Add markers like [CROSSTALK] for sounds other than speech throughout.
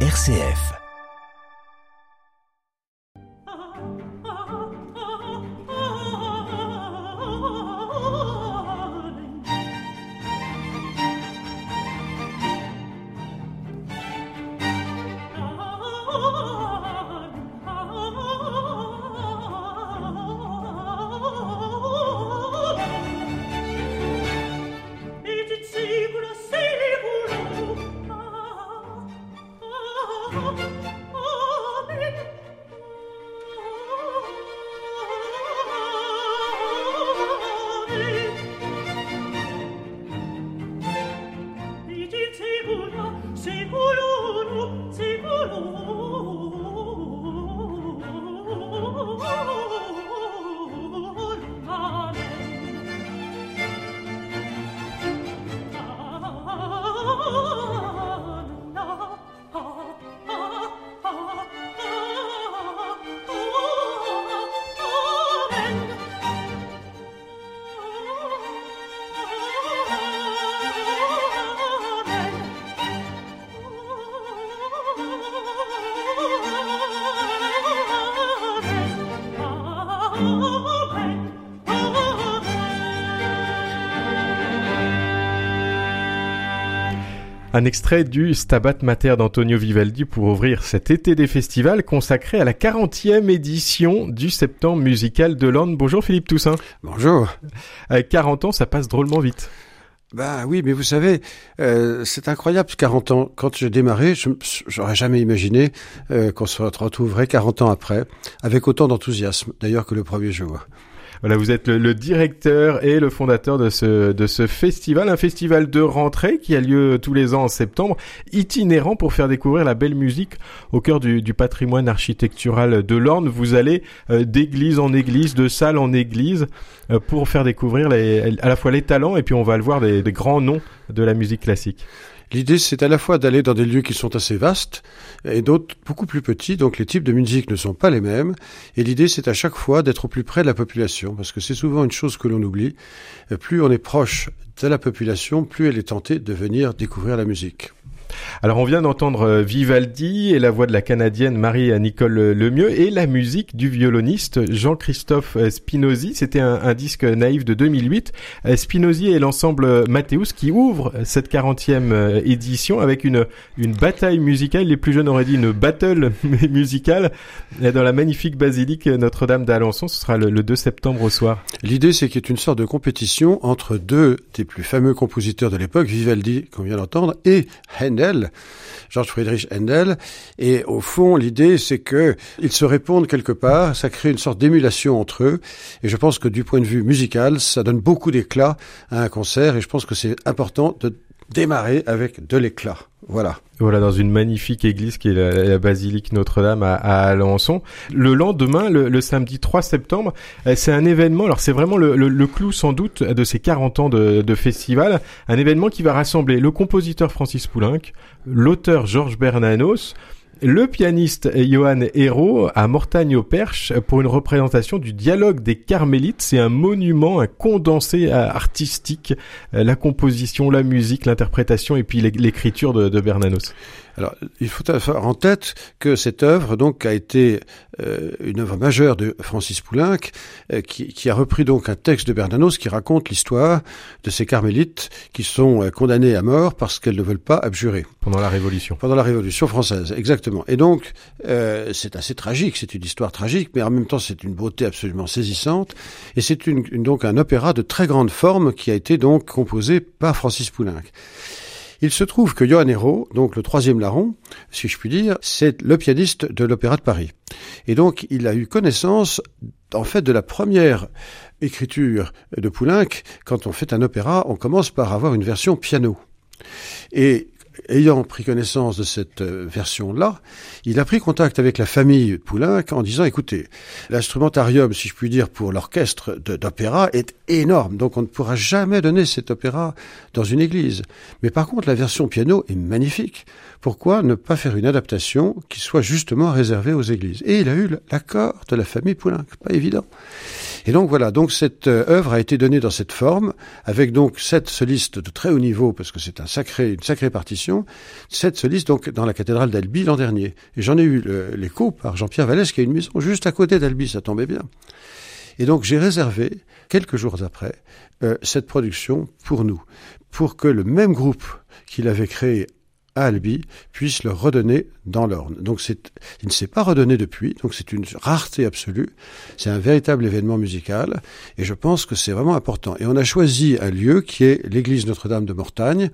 RCF. Un extrait du Stabat Mater d'Antonio Vivaldi pour ouvrir cet été des festivals consacré à la 40e édition du Septembre musical de l'Orne. Bonjour Philippe Toussaint. Bonjour. Avec 40 ans, ça passe drôlement vite. Ben oui, mais vous savez, euh, c'est incroyable, 40 ans. Quand j'ai démarré, je j'aurais jamais imaginé euh, qu'on se retrouverait 40 ans après, avec autant d'enthousiasme, d'ailleurs que le premier jour. Voilà, vous êtes le, directeur et le fondateur de ce, de ce festival, un festival de rentrée qui a lieu tous les ans en septembre, itinérant pour faire découvrir la belle musique au cœur du, du patrimoine architectural de l'Orne. Vous allez euh, d'église en église, de salle en église, euh, pour faire découvrir les, à la fois les talents et puis on va le voir des, des grands noms de la musique classique. L'idée, c'est à la fois d'aller dans des lieux qui sont assez vastes et d'autres beaucoup plus petits, donc les types de musique ne sont pas les mêmes. Et l'idée, c'est à chaque fois d'être au plus près de la population, parce que c'est souvent une chose que l'on oublie. Plus on est proche de la population, plus elle est tentée de venir découvrir la musique. Alors on vient d'entendre euh, Vivaldi et la voix de la Canadienne Marie-Nicole Lemieux et la musique du violoniste Jean-Christophe euh, Spinozzi. C'était un, disque naïf de 2008. Euh, Spinozzi et l'ensemble Mathéus qui ouvre cette 40e édition avec une, une bataille musicale. Les plus jeunes auraient dit une battle [LAUGHS] musicale dans la magnifique basilique Notre-Dame d'Alençon. Ce sera le, 2 septembre au soir. L'idée c'est qu'il y ait une sorte de compétition entre deux des plus fameux compositeurs de l'époque, Vivaldi qu'on vient d'entendre, et Handel Georges Friedrich Handel. Et au fond, l'idée, c'est que ils se répondent quelque part. Ça crée une sorte d'émulation entre eux. Et je pense que du point de vue musical, ça donne beaucoup d'éclat à un concert. Et je pense que c'est important de démarrer avec de l'éclat. Voilà. Voilà, dans une magnifique église qui est la, basilique Notre-Dame à, Alençon. Le lendemain, le, samedi 3 septembre, euh, c'est un événement, alors c'est vraiment le, clou sans doute de ces 40 ans de, de, festival, un événement qui va rassembler le compositeur Francis Poulenc, l'auteur Georges Bernanos, le pianiste Johan Hérault à Mortagne-au-Perche pour une représentation du dialogue des Carmélites. C'est un monument, un condensé artistique, la composition, la musique, l'interprétation et puis l'écriture de Bernanos. Alors, il faut avoir en tête que cette œuvre donc a été euh, une œuvre majeure de Francis Poulenc, euh, qui, qui, a repris donc un texte de Bernanos qui raconte l'histoire de ces carmélites qui sont euh, condamnés à mort parce qu'elles ne veulent pas abjurer. Pendant la Révolution. Pendant la Révolution française, exactement. Et donc, euh, c'est assez tragique, c'est une histoire tragique, mais en même temps, c'est une beauté absolument saisissante. Et c'est donc un opéra de très grande forme qui a été donc composé par Francis Poulenc. Il se trouve que Johann Hérault, donc le troisième larron, si je puis dire, c'est le pianiste de l'Opéra de Paris. Et donc, il a eu connaissance, en fait, de la première écriture de Poulenc. Quand on fait un opéra, on commence par avoir une version piano. Et ayant pris connaissance de cette euh, version-là, il a pris contact avec la famille Poulenc en disant, écoutez, l'instrumentarium, si je puis dire, pour l'orchestre d'opéra est énorme, donc on ne pourra jamais donner cet opéra dans une église. Mais par contre, la version piano est magnifique. Pourquoi ne pas faire une adaptation qui soit justement réservée aux églises? Et il a eu l'accord de la famille Poulenc, pas évident. Et donc voilà, donc cette euh, œuvre a été donnée dans cette forme, avec donc sept solistes de très haut niveau, parce que c'est un sacré, une sacrée partition, sept solistes donc dans la cathédrale d'Albi l'an dernier. Et j'en ai eu l'écho par Jean-Pierre Vallès, qui a une maison juste à côté d'Albi, ça tombait bien. Et donc j'ai réservé, quelques jours après, euh, cette production pour nous, pour que le même groupe qu'il avait créé à Albi puisse le redonner dans l'Orne. Donc c'est, il ne s'est pas redonné depuis, donc c'est une rareté absolue. C'est un véritable événement musical, et je pense que c'est vraiment important. Et on a choisi un lieu qui est l'église Notre-Dame de Mortagne,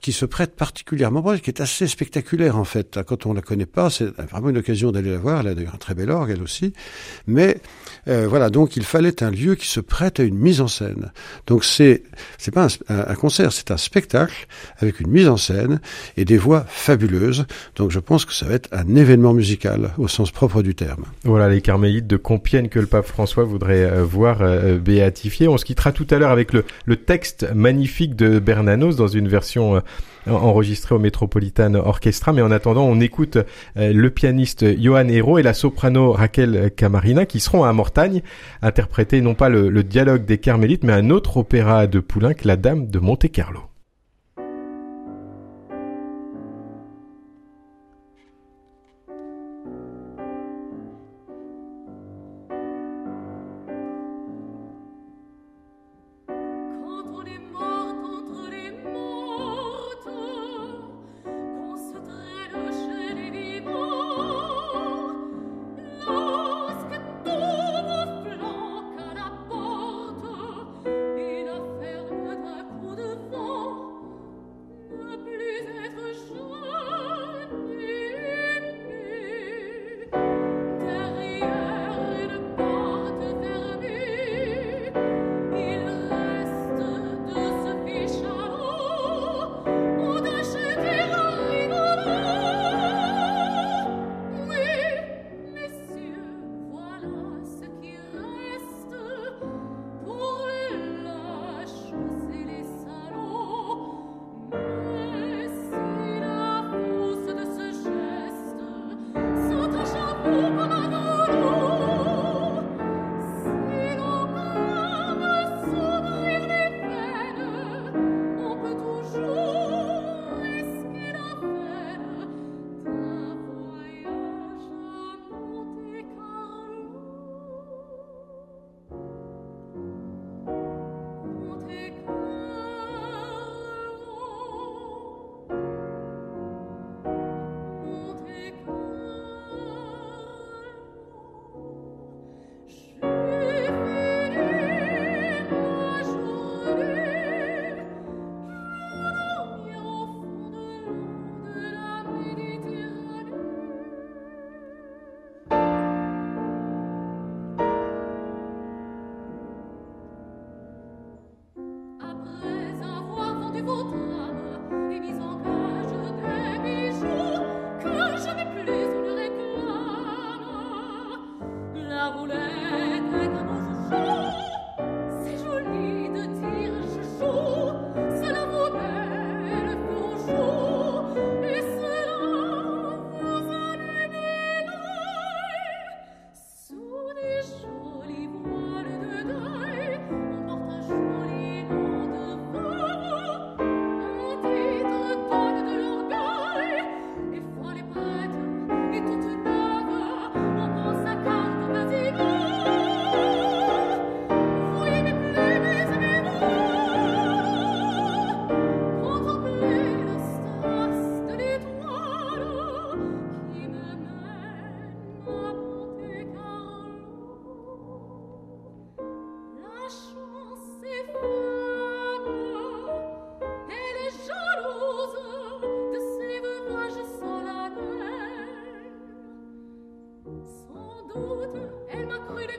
qui se prête particulièrement, qui est assez spectaculaire en fait. Quand on la connaît pas, c'est vraiment une occasion d'aller la voir. Elle a d'ailleurs un très bel orgue elle aussi. Mais euh, voilà, donc il fallait un lieu qui se prête à une mise en scène. Donc c'est c'est pas un, concert, c'est un spectacle avec une mise en scène et des voix fabuleuses. Donc je pense que ça va être un événement musical au sens propre du terme. Voilà les carmélites de Compiègne que le pape François voudrait euh, voir euh, béatifier. On se quittera tout à l'heure avec le, le texte magnifique de Bernanos dans une version enregistré au Metropolitan Orchestra. Mais en attendant, on écoute euh, le pianiste Johan Hero et la soprano Raquel Camarina qui seront à Mortagne interpréter non pas le, le dialogue des Carmélites, mais un autre opéra de Poulenc, La Dame de Monte Carlo.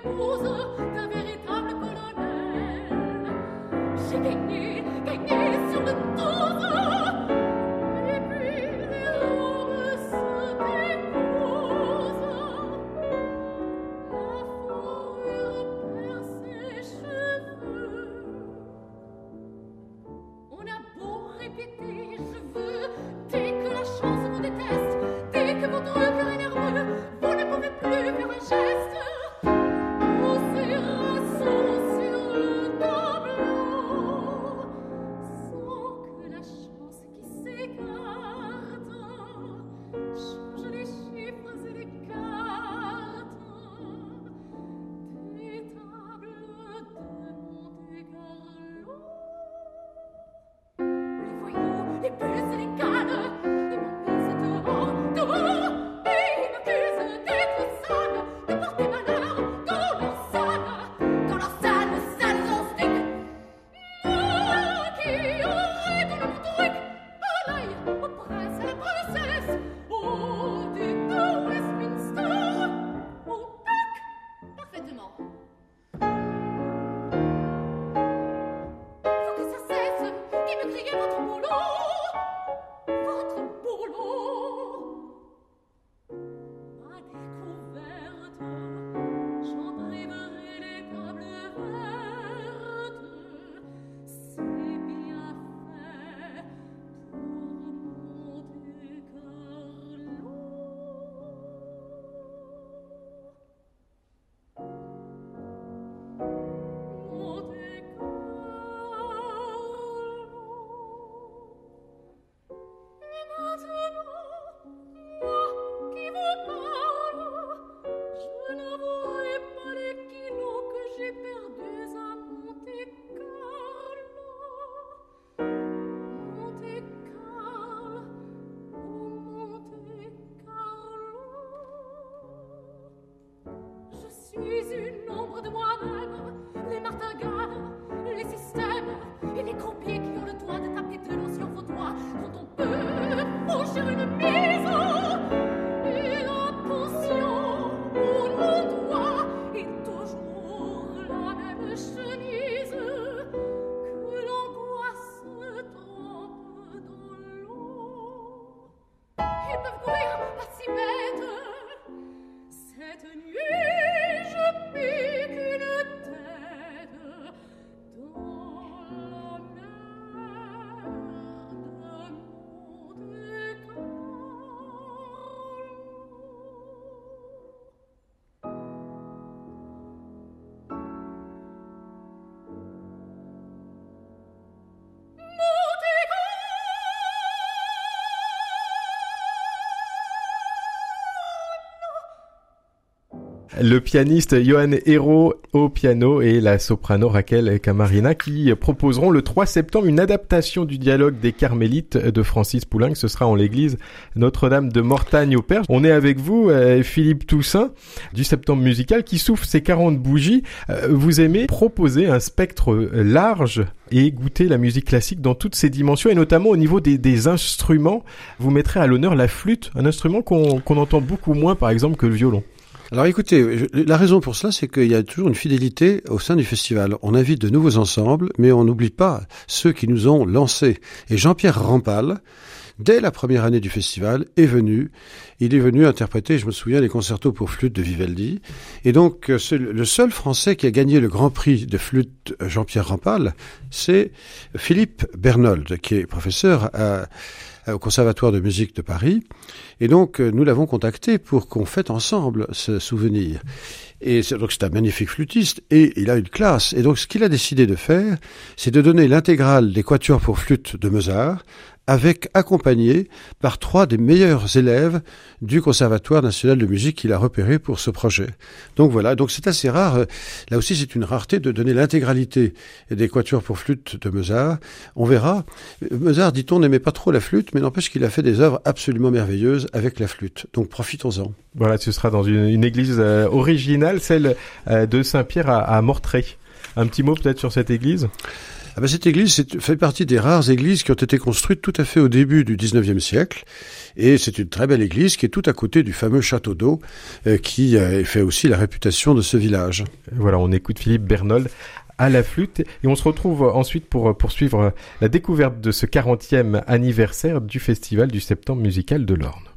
Vous serez le pianiste Johan Hero au piano et la soprano Raquel Camarina qui proposeront le 3 septembre une adaptation du dialogue des Carmélites de Francis Poulenc. Ce sera en l'église Notre-Dame de Mortagne au Perche. On est avec vous, euh, Philippe Toussaint, du septembre musical qui souffle ses 40 bougies. Euh, vous aimez proposer un spectre large et goûter la musique classique dans toutes ses dimensions et notamment au niveau des, instruments. Vous mettrez à l'honneur la flûte, un instrument qu'on entend beaucoup moins par exemple que le violon. Alors écoutez, la raison pour cela, c'est qu'il y a toujours une fidélité au sein du festival. On invite de nouveaux ensembles, mais on n'oublie pas ceux qui nous ont lancés. Et Jean-Pierre Rampal, dès la première année du festival, est venu. Il est venu interpréter, je me souviens, les concertos pour flûte de Vivaldi. Et donc, c'est le seul Français qui a gagné le Grand Prix de flûte Jean-Pierre Rampal, c'est Philippe Bernold, qui est professeur à euh, au Conservatoire de musique de Paris. Et donc, euh, nous l'avons contacté pour qu'on fête ensemble ce souvenir. Et donc, c'est un magnifique flûtiste et il a une classe. Et donc, ce qu'il a décidé de faire, c'est de donner l'intégrale des quatuors pour flûte de Mozart avec accompagné par trois des meilleurs élèves du Conservatoire national de musique qu'il a repéré pour ce projet. Donc voilà, donc c'est assez rare. Là aussi, c'est une rareté de donner l'intégralité des quatuors pour flûte de Mozart. On verra. Mozart, dit-on, n'aimait pas trop la flûte, mais n'empêche qu'il a fait des œuvres absolument merveilleuses avec la flûte. Donc profitons-en. Voilà, ce sera dans une, église euh, originale, celle euh, de Saint-Pierre à, à Mortray. Un petit mot peut-être sur cette église? Ah ben, cette église fait partie des rares églises qui ont été construites tout à fait au début du 19e siècle. Et c'est une très belle église qui est tout à côté du fameux château d'eau euh, qui euh, fait aussi la réputation de ce village. Voilà, on écoute Philippe Bernold à la flûte et on se retrouve ensuite pour poursuivre la découverte de ce 40e anniversaire du festival du septembre musical de l'Orne.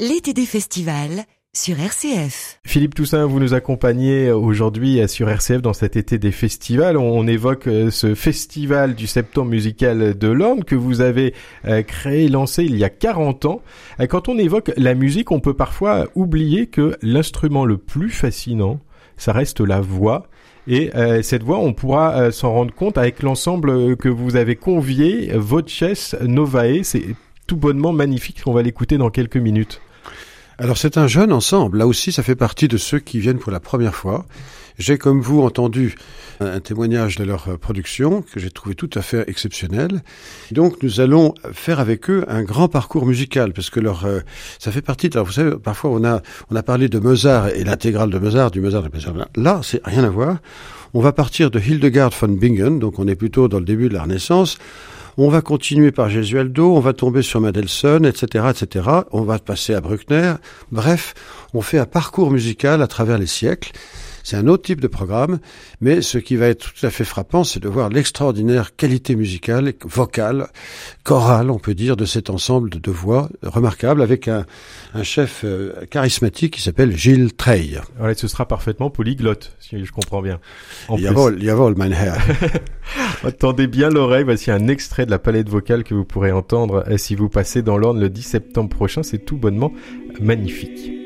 L'été des festivals sur RCF. Philippe Toussaint, vous nous accompagnez aujourd'hui sur RCF dans cet été des festivals. On évoque euh, ce festival du septembre musical de l'Orne que vous avez euh, créé, lancé il y a 40 ans. Euh, quand on évoque la musique, on peut parfois oublier que l'instrument le plus fascinant, ça reste la voix. Et cette voix, on pourra s'en rendre compte avec l'ensemble que vous avez convié, Voces Novae. Tout bonnement magnifique. On va l'écouter dans quelques minutes. Alors c'est un jeune ensemble. Là aussi, ça fait partie de ceux qui viennent pour la première fois. J'ai, comme vous, entendu un témoignage de leur production que j'ai trouvé tout à fait exceptionnel. Donc, nous allons faire avec eux un grand parcours musical parce que leur, euh, ça fait partie. De, alors, vous savez, parfois on a, on a parlé de Mozart et l'intégrale de Mozart, du Mozart de Mozart. Là, c'est rien à voir. On va partir de Hildegard von Bingen, donc on est plutôt dans le début de la Renaissance. On va continuer par Gesualdo, on va tomber sur Mendelssohn, etc., etc. On va passer à Bruckner. Bref, on fait un parcours musical à travers les siècles. C'est un autre type de programme, mais ce qui va être tout à fait frappant, c'est de voir l'extraordinaire qualité musicale, vocale, chorale, on peut dire, de cet ensemble de voix remarquables, avec un, chef euh, charismatique qui s'appelle Gilles Treille. Ouais, ce sera parfaitement polyglotte, si je comprends bien. Jawohl, jawohl, mein Herr. [LAUGHS] Attendez bien l'oreille, voici un extrait de la palette vocale que vous pourrez entendre euh, si vous passez dans l'Orne le 10 septembre prochain, c'est tout bonnement magnifique.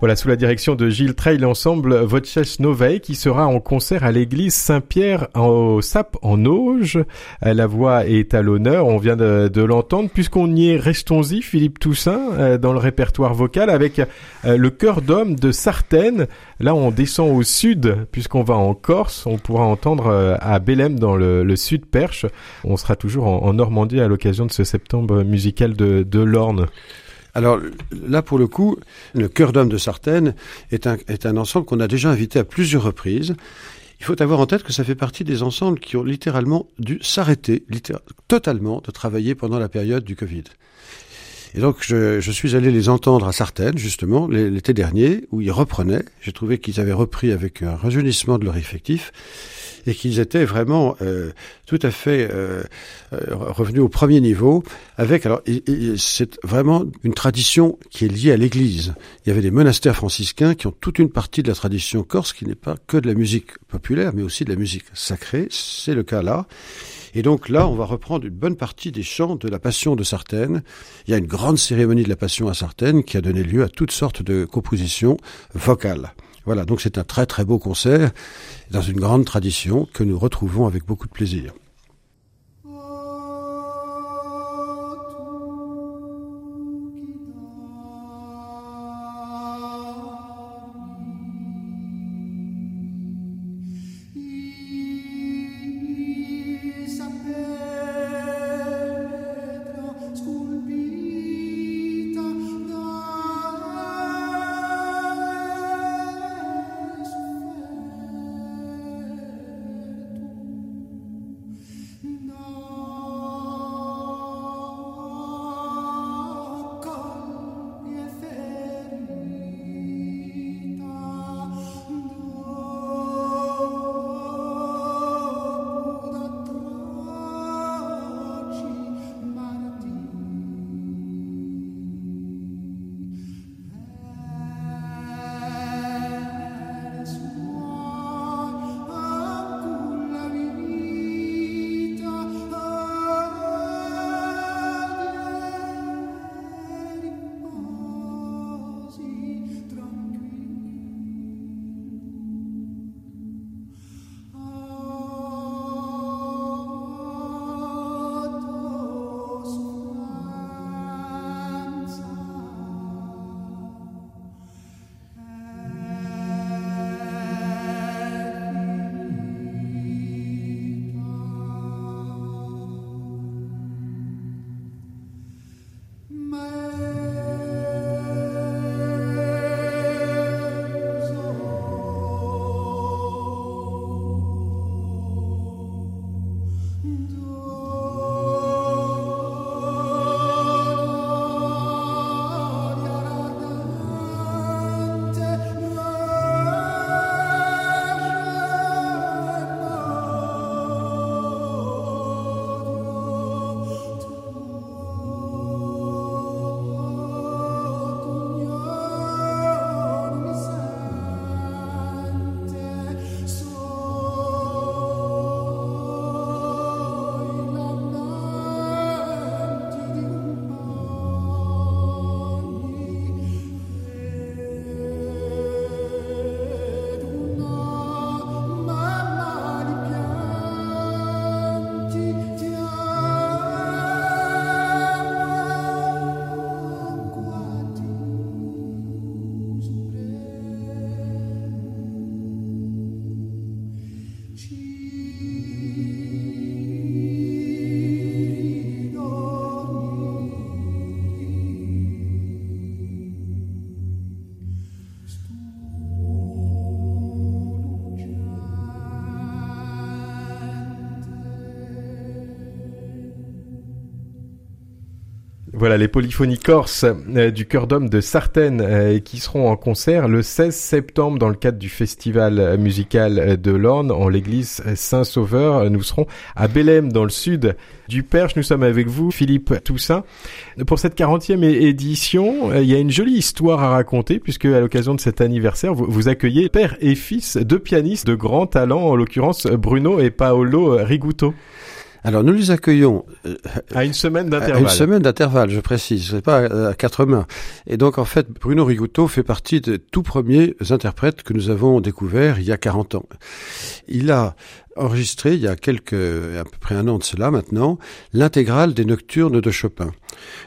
Voilà, sous la direction de Gilles Trail, l'ensemble Voces Novae qui sera en concert à l'église Saint-Pierre au Sap en Auge. Euh, la voix est à l'honneur, on vient de, l'entendre. Puisqu'on y est, restons-y, Philippe Toussaint, euh, dans le répertoire vocal avec euh, le chœur d'homme de Sartène. Là, on descend au sud, puisqu'on va en Corse. On pourra entendre à Bélem, dans le, sud Perche. On sera toujours en, Normandie à l'occasion de ce septembre musical de, de l'Orne. Alors là, pour le coup, le Cœur d'homme de Sartène est un, est un ensemble qu'on a déjà invité à plusieurs reprises. Il faut avoir en tête que ça fait partie des ensembles qui ont littéralement dû s'arrêter totalement de travailler pendant la période du Covid. Et donc, je, je suis allé les entendre à Sartène, justement, l'été dernier, où ils reprenaient. J'ai trouvé qu'ils avaient repris avec un rajeunissement de leur effectif et qu'ils étaient vraiment euh, tout à fait euh, euh, revenus au premier niveau. Avec alors, c'est vraiment une tradition qui est liée à l'Église. Il y avait des monastères franciscains qui ont toute une partie de la tradition corse qui n'est pas que de la musique populaire, mais aussi de la musique sacrée. C'est le cas là. Et donc là, on va reprendre une bonne partie des chants de la Passion de Sartène. Il y a une grande cérémonie de la Passion à Sartène qui a donné lieu à toutes sortes de compositions vocales. Voilà, donc c'est un très très beau concert dans une grande tradition que nous retrouvons avec beaucoup de plaisir. Voilà les polyphonies corses euh, du cœur d'homme de Sartène euh, qui seront en concert le 16 septembre dans le cadre du festival musical de l'Orne en l'église Saint-Sauveur. Nous serons à Bélem dans le sud du Perche. Nous sommes avec vous, Philippe Toussaint. Pour cette 40e édition, euh, il y a une jolie histoire à raconter puisque à l'occasion de cet anniversaire, vous, vous accueillez père et fils, deux pianistes de grand talent, en l'occurrence Bruno et Paolo Riguto. Alors nous les accueillons euh, à une semaine d'intervalle. À une semaine d'intervalle, je précise, c'est pas à quatre mains. Et donc en fait, Bruno Rigouteau fait partie des tout premiers interprètes que nous avons découverts il y a 40 ans. Il a enregistré il y a quelques, à peu près un an de cela maintenant, l'intégrale des nocturnes de Chopin.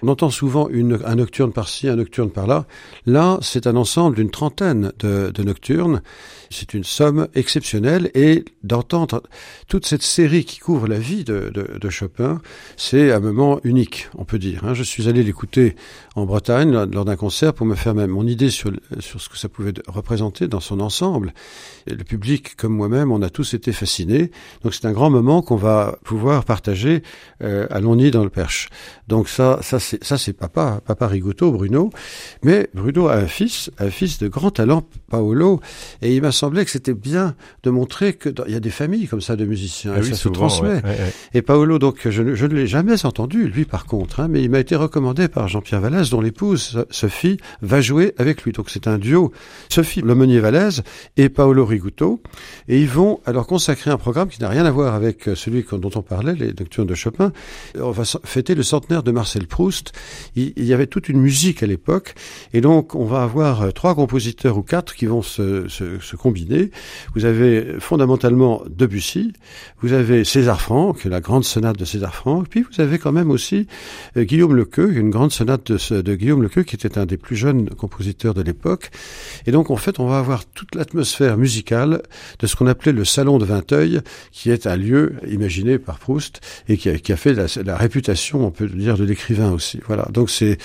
On entend souvent une, un nocturne par-ci, un nocturne par-là. Là, c'est un ensemble d'une trentaine de, de nocturnes. C'est une somme exceptionnelle et d'entendre toute cette série qui couvre la vie de, Chopin, c'est un moment unique, on peut dire. Hein. Je suis allé l'écouter en Bretagne lors d'un concert pour me faire même mon idée sur, sur ce que ça pouvait représenter dans son ensemble. Le public, comme moi-même, on a tous été fascinés. Donc c'est un grand moment qu'on va pouvoir partager euh, à Longny dans le Perche. Donc ça, ça c'est ça c'est papa, papa Rigotto, Bruno. Mais Bruno a un fils, un fils de grand talent, Paolo, et il m'a semblé que c'était bien de montrer que il y a des familles comme ça de musiciens, ah et ça se transmet. Et Paolo, donc je, ne, je ne l'ai jamais entendu, lui par contre, hein, mais il m'a été recommandé par Jean-Pierre Vallès, dont l'épouse Sophie va jouer avec lui. Donc c'est un duo, Sophie Lemonnier Vallès et Paolo Rigotto, et ils vont alors consacrer un programme qui n'a rien à voir avec celui dont on parlait, les nocturnes de Chopin. On va fêter le centenaire de Marcel Proust. Il, y avait toute une musique à l'époque, et donc on va avoir euh, trois compositeurs ou quatre qui vont se, se, se combiner. Vous avez fondamentalement Debussy, vous avez César Franck, la grande sonate de César Franck, puis vous avez quand même aussi euh, Guillaume Lequeux, une grande sonate de, Guillaume Lequeux qui était un des plus jeunes compositeurs de l'époque. Et donc en fait, on va avoir toute l'atmosphère musicale de ce qu'on appelait le salon de Vinteuil, qui est un lieu imaginé par Proust et qui a, fait la, réputation, on peut dire, de l'écrivain aussi. Voilà. Donc c'est,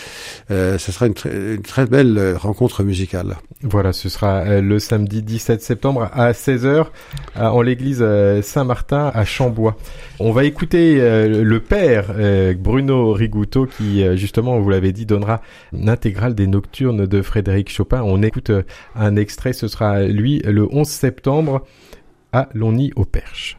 euh, ce sera une, très belle rencontre musicale. Voilà, ce sera euh, le samedi 17 septembre à 16h euh, en l'église euh, Saint-Martin à Chambois. On va écouter le père Bruno Rigouteau qui justement, vous l'avez dit, donnera l'intégrale des nocturnes de Frédéric Chopin. On écoute un extrait, ce sera lui le 11 septembre à Longny au Perche.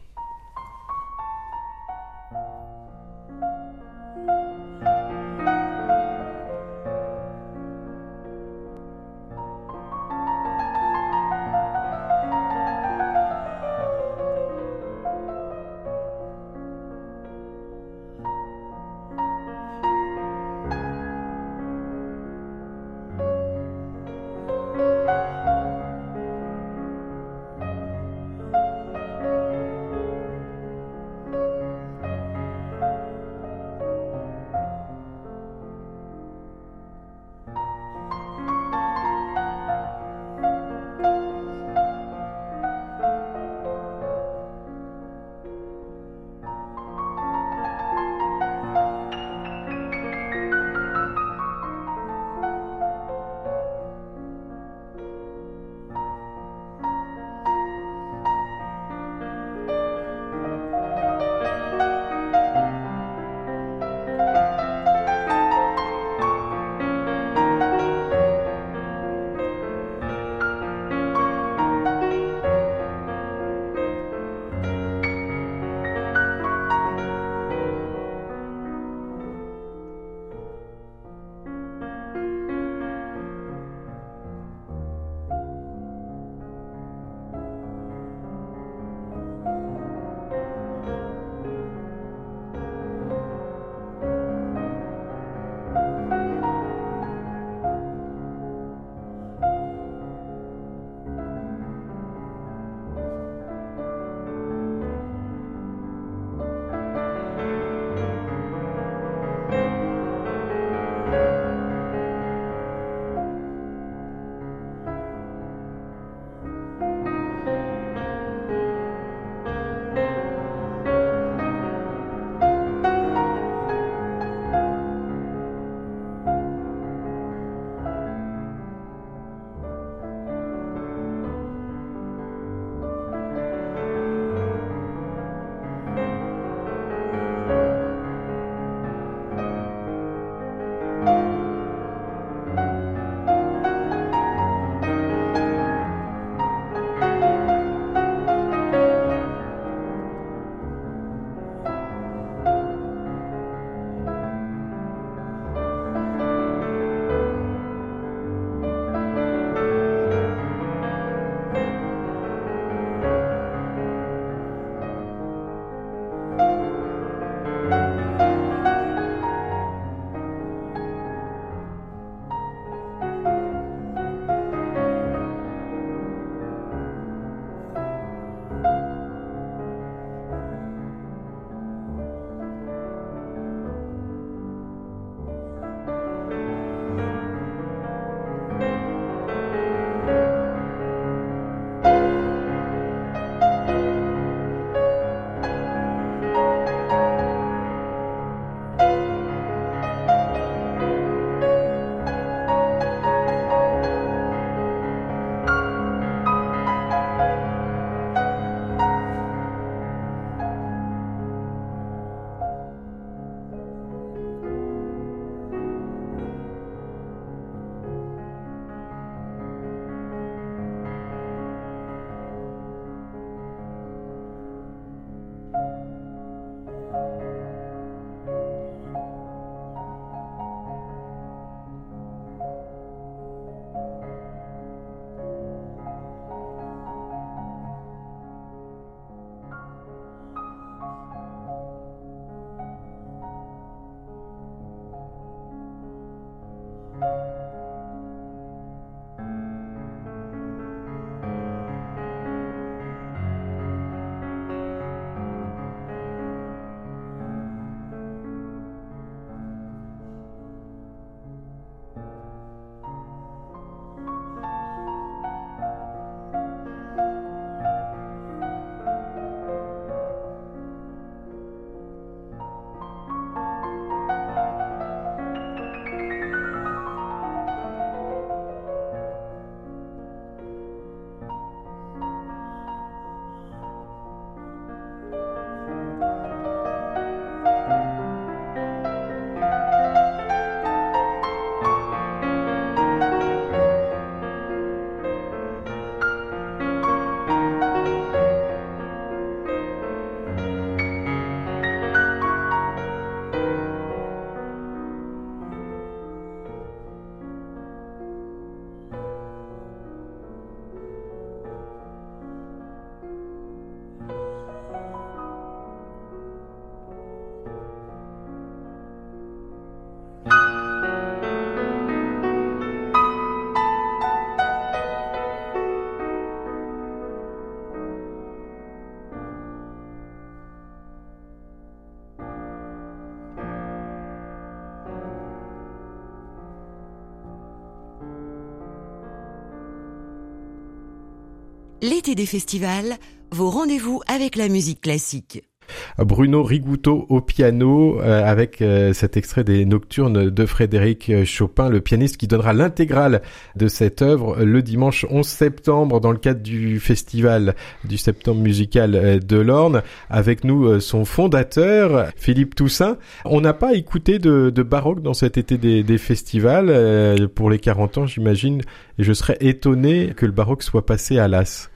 L'été des festivals, vos rendez-vous avec la musique classique. Bruno Rigouteau au piano euh, avec euh, cet extrait des Nocturnes de Frédéric Chopin, le pianiste qui donnera l'intégrale de cette œuvre le dimanche 11 septembre dans le cadre du festival du septembre musical euh, de l'Orne. Avec nous son fondateur Philippe Toussaint. On n'a pas écouté de, de, baroque dans cet été des, des festivals pour les 40 ans j'imagine et je serais étonné que le baroque soit passé à l'as.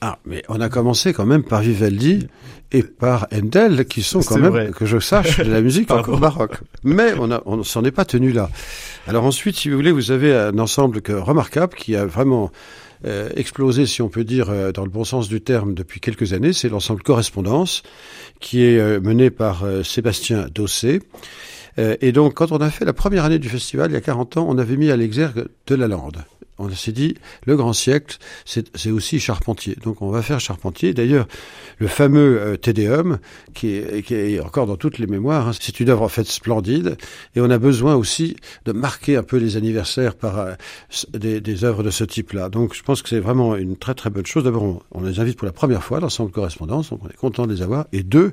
Ah, mais on a commencé quand même par Vivaldi et par Handel, qui sont quand même, que je sache, de la musique [LAUGHS] encore baroque. Mais on, a, on s'en est pas tenu là. Alors ensuite, si vous voulez, vous avez un ensemble que, remarquable qui a vraiment euh, explosé, si on peut dire, euh, dans le bon sens du terme, depuis quelques années. C'est l'ensemble Correspondance, qui est euh, mené par Sébastien Dossé. Et donc, quand on a fait la première année du festival, il y a 40 ans, on avait mis à l'exergue de la lande on s'est dit, le grand siècle, c'est aussi Charpentier. Donc on va faire Charpentier. D'ailleurs, le fameux euh, qui est, encore dans toutes les mémoires, hein, c'est une œuvre en fait splendide. Et on a besoin aussi de marquer un peu les anniversaires par euh, des, des, œuvres de ce type-là. Donc je pense que c'est vraiment une très très bonne chose. D'abord, on, les invite pour la première fois, l'ensemble correspondance, donc on est content de les avoir. Et deux,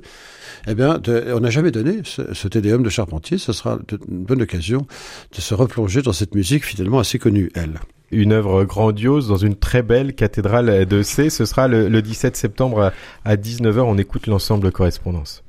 eh bien, on n'a jamais donné ce, ce Tédéum de Charpentier. Ce sera une bonne occasion de se replonger dans cette musique finalement assez connue, elle une œuvre grandiose dans une très belle cathédrale de C. Ce sera le, le 17 septembre à 19h. On écoute l'ensemble correspondance.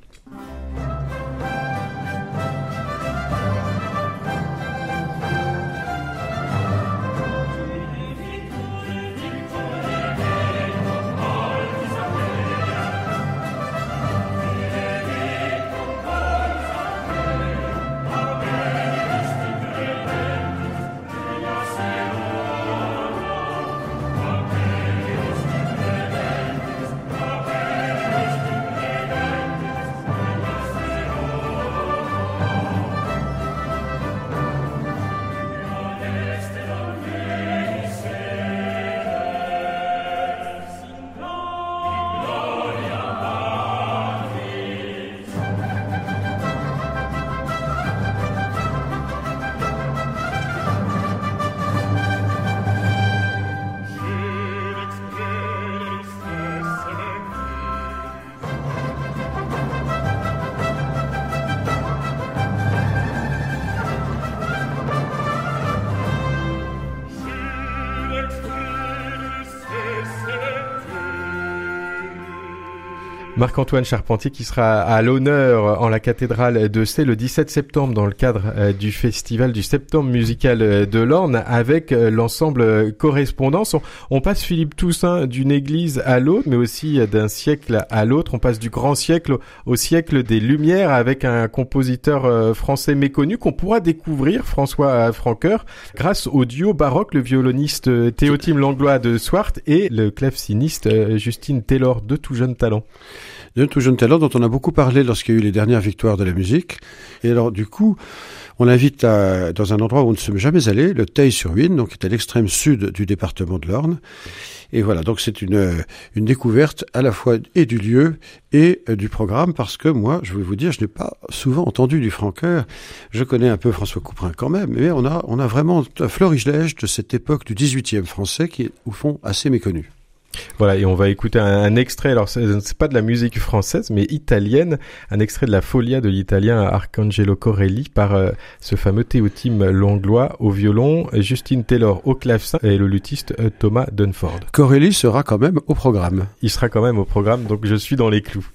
Marc-Antoine Charpentier qui sera à l'honneur en la cathédrale de C le 17 septembre dans le cadre euh, du festival du septembre musical euh, de l'Orne avec euh, l'ensemble correspondance. On, passe Philippe Toussaint d'une église à l'autre mais aussi d'un siècle à l'autre. On passe du grand siècle au siècle des Lumières avec un compositeur français méconnu qu'on pourra découvrir, François Franqueur, grâce au duo baroque, le violoniste Théotime Langlois de Swart et le claveciniste Justine Taylor, de tout jeune talent d'un tout jeune talent dont on a beaucoup parlé lorsqu'il y a eu les dernières victoires de la musique. Et alors, du coup, on l'invite dans un endroit où on ne sommes jamais allé, le Teil-sur-Huine, donc qui est à l'extrême sud du département de l'Orne. Et voilà, donc c'est une, une découverte à la fois et du lieu et euh, du programme, parce que moi, je vais vous dire, je n'ai pas souvent entendu du franqueur. Je connais un peu François Couperin quand même, mais on a, on a vraiment un florilège de cette époque du 18e français qui est, au fond, assez méconnu. Voilà, et on va écouter un, extrait, alors c'est pas de la musique française, mais italienne, un extrait de la Folia de l'italien Arcangelo Corelli par euh, ce fameux Théotime Langlois au violon, Justine Taylor au clavecin et le luthiste euh, Thomas Dunford. Corelli sera quand même au programme. Il sera quand même au programme, donc je suis dans les clous.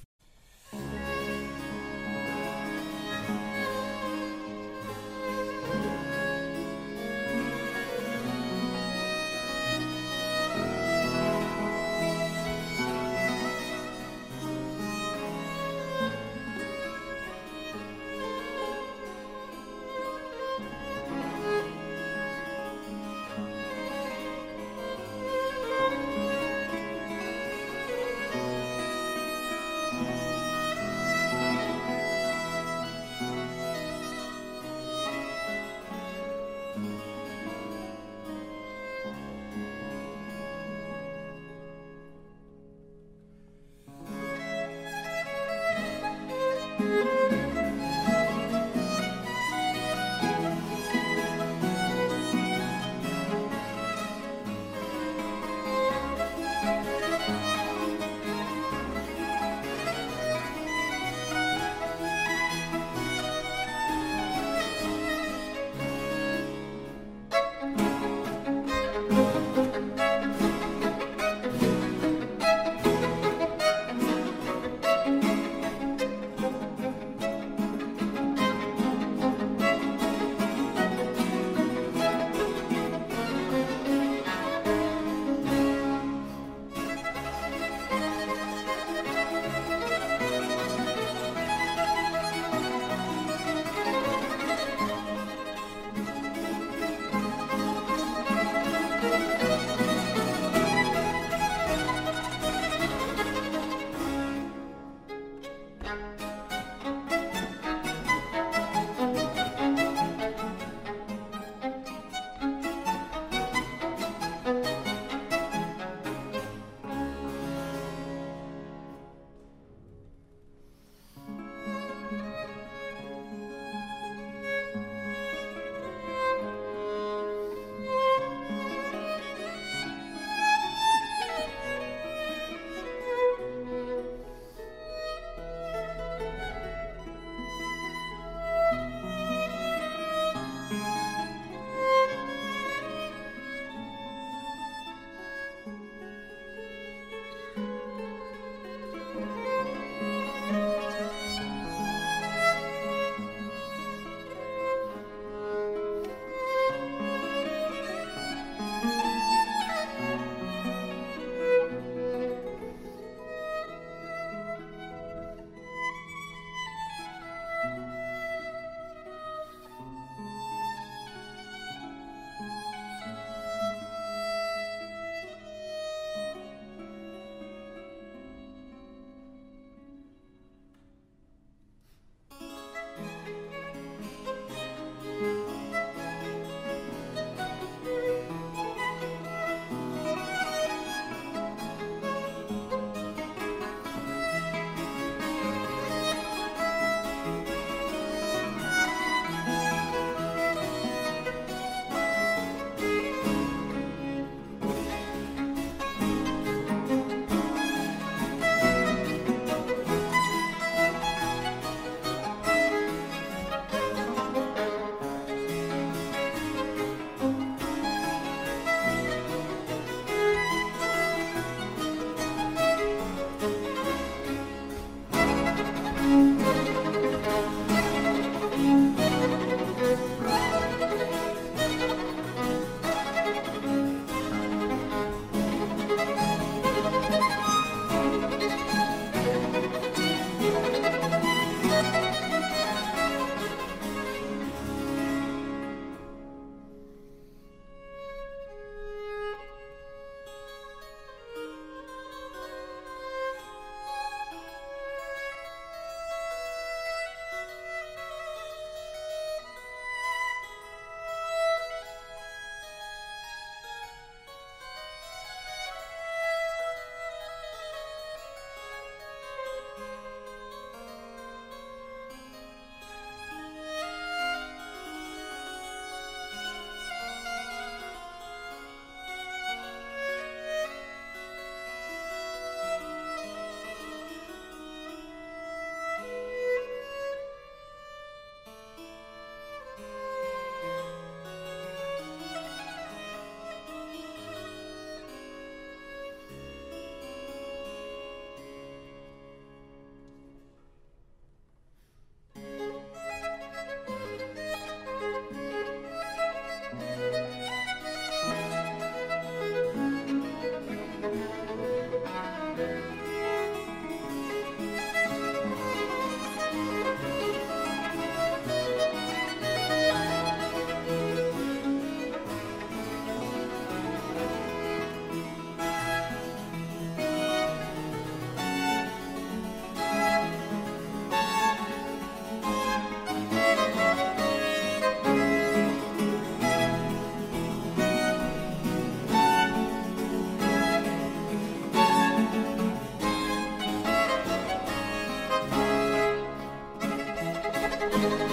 Vos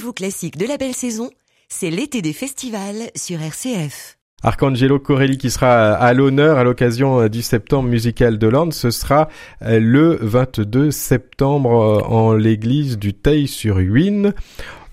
rendez-vous classiques de la belle saison, c'est l'été des festivals sur RCF. Arcangelo Corelli qui sera à l'honneur à l'occasion du septembre musical de l'Orne, ce sera euh, le 22 septembre euh, en l'église du Teil-sur-Huine.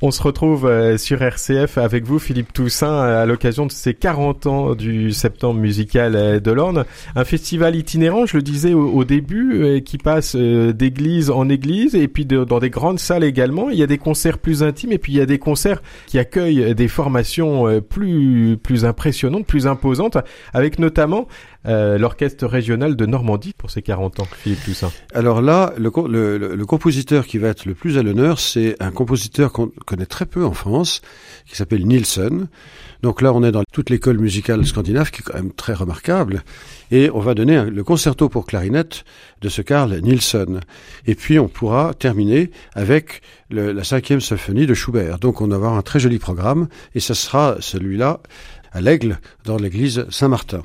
On se retrouve euh, sur RCF avec vous, Philippe Toussaint, à l'occasion de ces 40 ans du septembre musical euh, de l'Orne. Un festival itinérant, je le disais au, début, euh, qui passe d'église en église et puis dans des grandes salles également. Il y a des concerts plus intimes et puis il y a des concerts qui accueillent des formations plus, plus impressionnantes, plus imposantes, avec notamment euh, l'orchestre régional de Normandie pour ses 40 ans, Philippe Toussaint Alors là, le, le, le, compositeur qui va être le plus à l'honneur, c'est un compositeur qu'on connaît très peu en France, qui s'appelle Nielsen. Donc là, on est dans toute l'école musicale scandinave, qui est quand même très remarquable. Et on va donner le concerto pour clarinette de ce Carl Nielsen. Et puis, on pourra terminer avec le, la cinquième symphonie de Schubert. Donc, on va avoir un très joli programme. Et ce sera celui-là à l'Aigle, dans l'église Saint-Martin.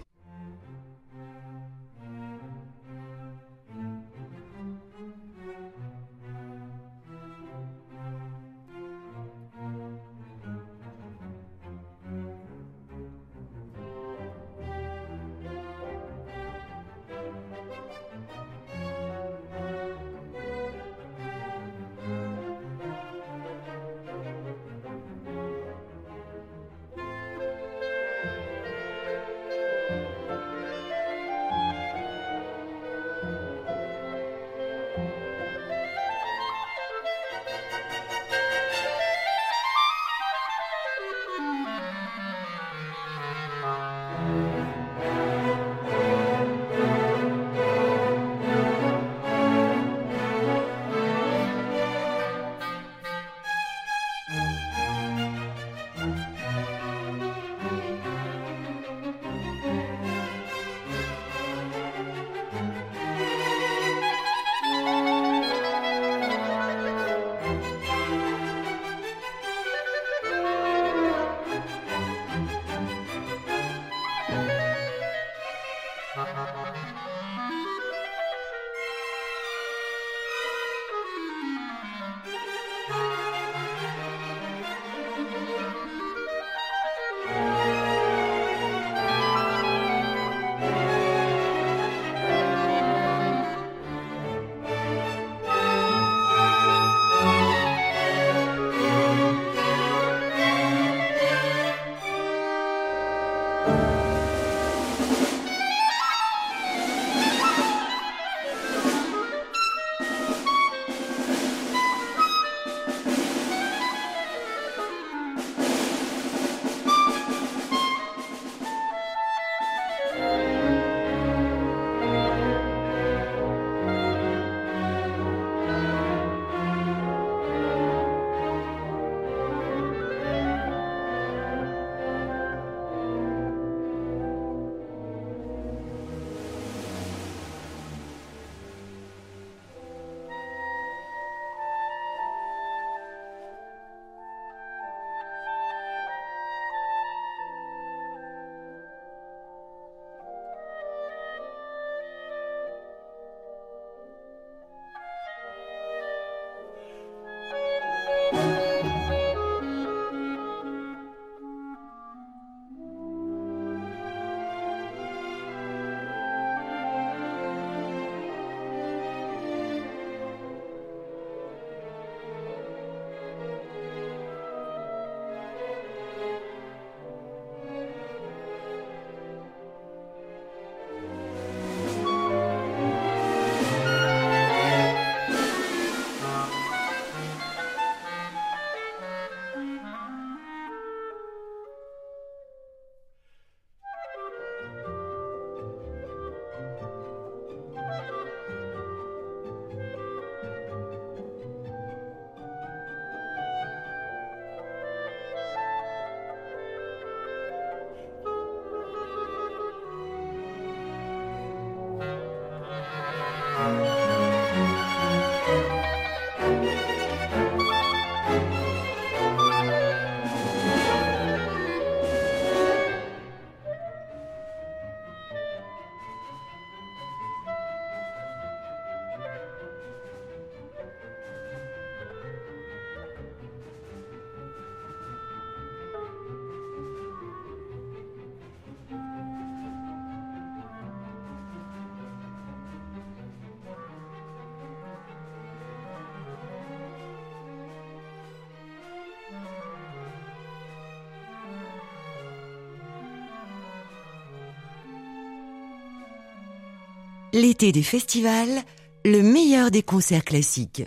L'été des festivals, le meilleur des concerts classiques.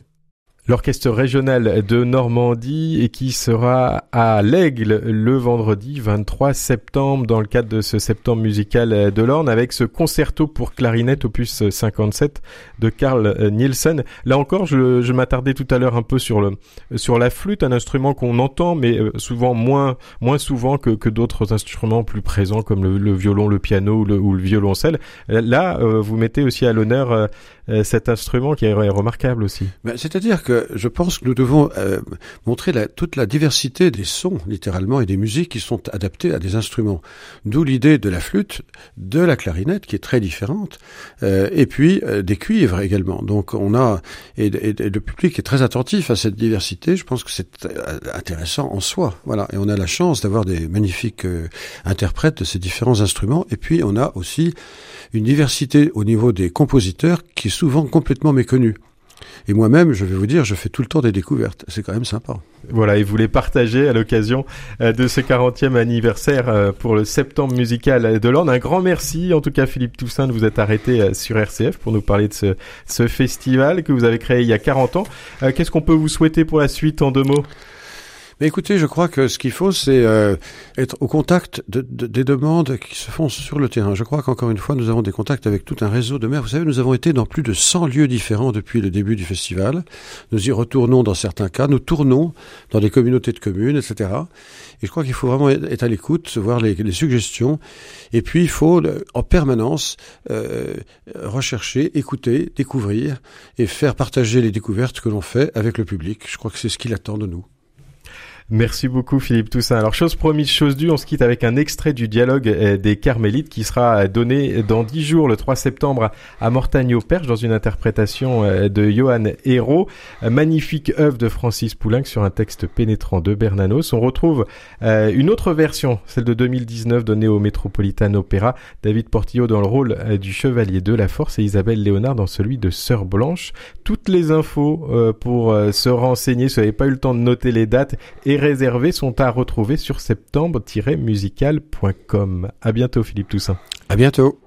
L'orchestre régional de Normandie et qui sera à l'Aigle le vendredi 23 septembre dans le cadre de ce septembre musical de l'Orne avec ce concerto pour clarinette opus 57 de Carl Nielsen. Là encore, je, m'attardais tout à l'heure un peu sur le sur la flûte, un instrument qu'on entend mais euh, souvent moins moins souvent que, que d'autres instruments plus présents comme le, violon, le piano ou le, violoncelle. Là, euh, vous mettez aussi à l'honneur euh, cet instrument qui est remarquable aussi. Ben, c'est-à-dire que je pense que nous devons euh, montrer toute la diversité des sons, littéralement, et des musiques qui sont adaptées à des instruments. D'où l'idée de la flûte, de la clarinette, qui est très différente, euh, et puis euh, des cuivres également. Donc on a et, le public est très attentif à cette diversité. Je pense que c'est intéressant en soi. Voilà, et on a la chance d'avoir des magnifiques interprètes de ces différents instruments. Et puis on a aussi une diversité au niveau des compositeurs qui est souvent complètement méconnue. Et moi-même, je vais vous dire, je fais tout le temps des découvertes. C'est quand même sympa. Voilà, et vous les partagez à l'occasion euh, de ce 40e anniversaire euh, pour le septembre musical de l'Orne. Un grand merci, en tout cas Philippe Toussaint, de vous être arrêté euh, sur RCF pour nous parler de ce, ce festival que vous avez créé il y a 40 ans. Qu'est-ce qu'on peut vous souhaiter pour la suite en deux mots? Mais écoutez, je crois que ce qu'il faut, c'est euh, être au contact de, de, des demandes qui se font sur le terrain. Je crois qu'encore une fois, nous avons des contacts avec tout un réseau de maires. Vous savez, nous avons été dans plus de 100 lieux différents depuis le début du festival. Nous y retournons dans certains cas. Nous tournons dans des communautés de communes, etc. Et je crois qu'il faut vraiment être à l'écoute, voir les, les, suggestions. Et puis, il faut en permanence euh, rechercher, écouter, découvrir et faire partager les découvertes que l'on fait avec le public. Je crois que c'est ce qu'il attend de nous. Merci beaucoup Philippe Toussaint. Alors chose promise, chose due, on se quitte avec un extrait du dialogue euh, des Carmélites qui sera donné dans dix jours, le 3 septembre, à Mortagne-au-Perche, dans une interprétation euh, de Johan Hérault. Magnifique œuvre de Francis Poulenc sur un texte pénétrant de Bernanos. On retrouve euh, une autre version, celle de 2019 donnée au Metropolitan Opera. David Portillo dans le rôle du Chevalier de la Force et Isabelle Léonard dans celui de Sœur Blanche. Toutes les infos pour se renseigner, si vous n'avez pas eu le temps de noter les dates, et réservés sont à retrouver sur septembre-musical.com. À bientôt Philippe Toussaint. À bientôt.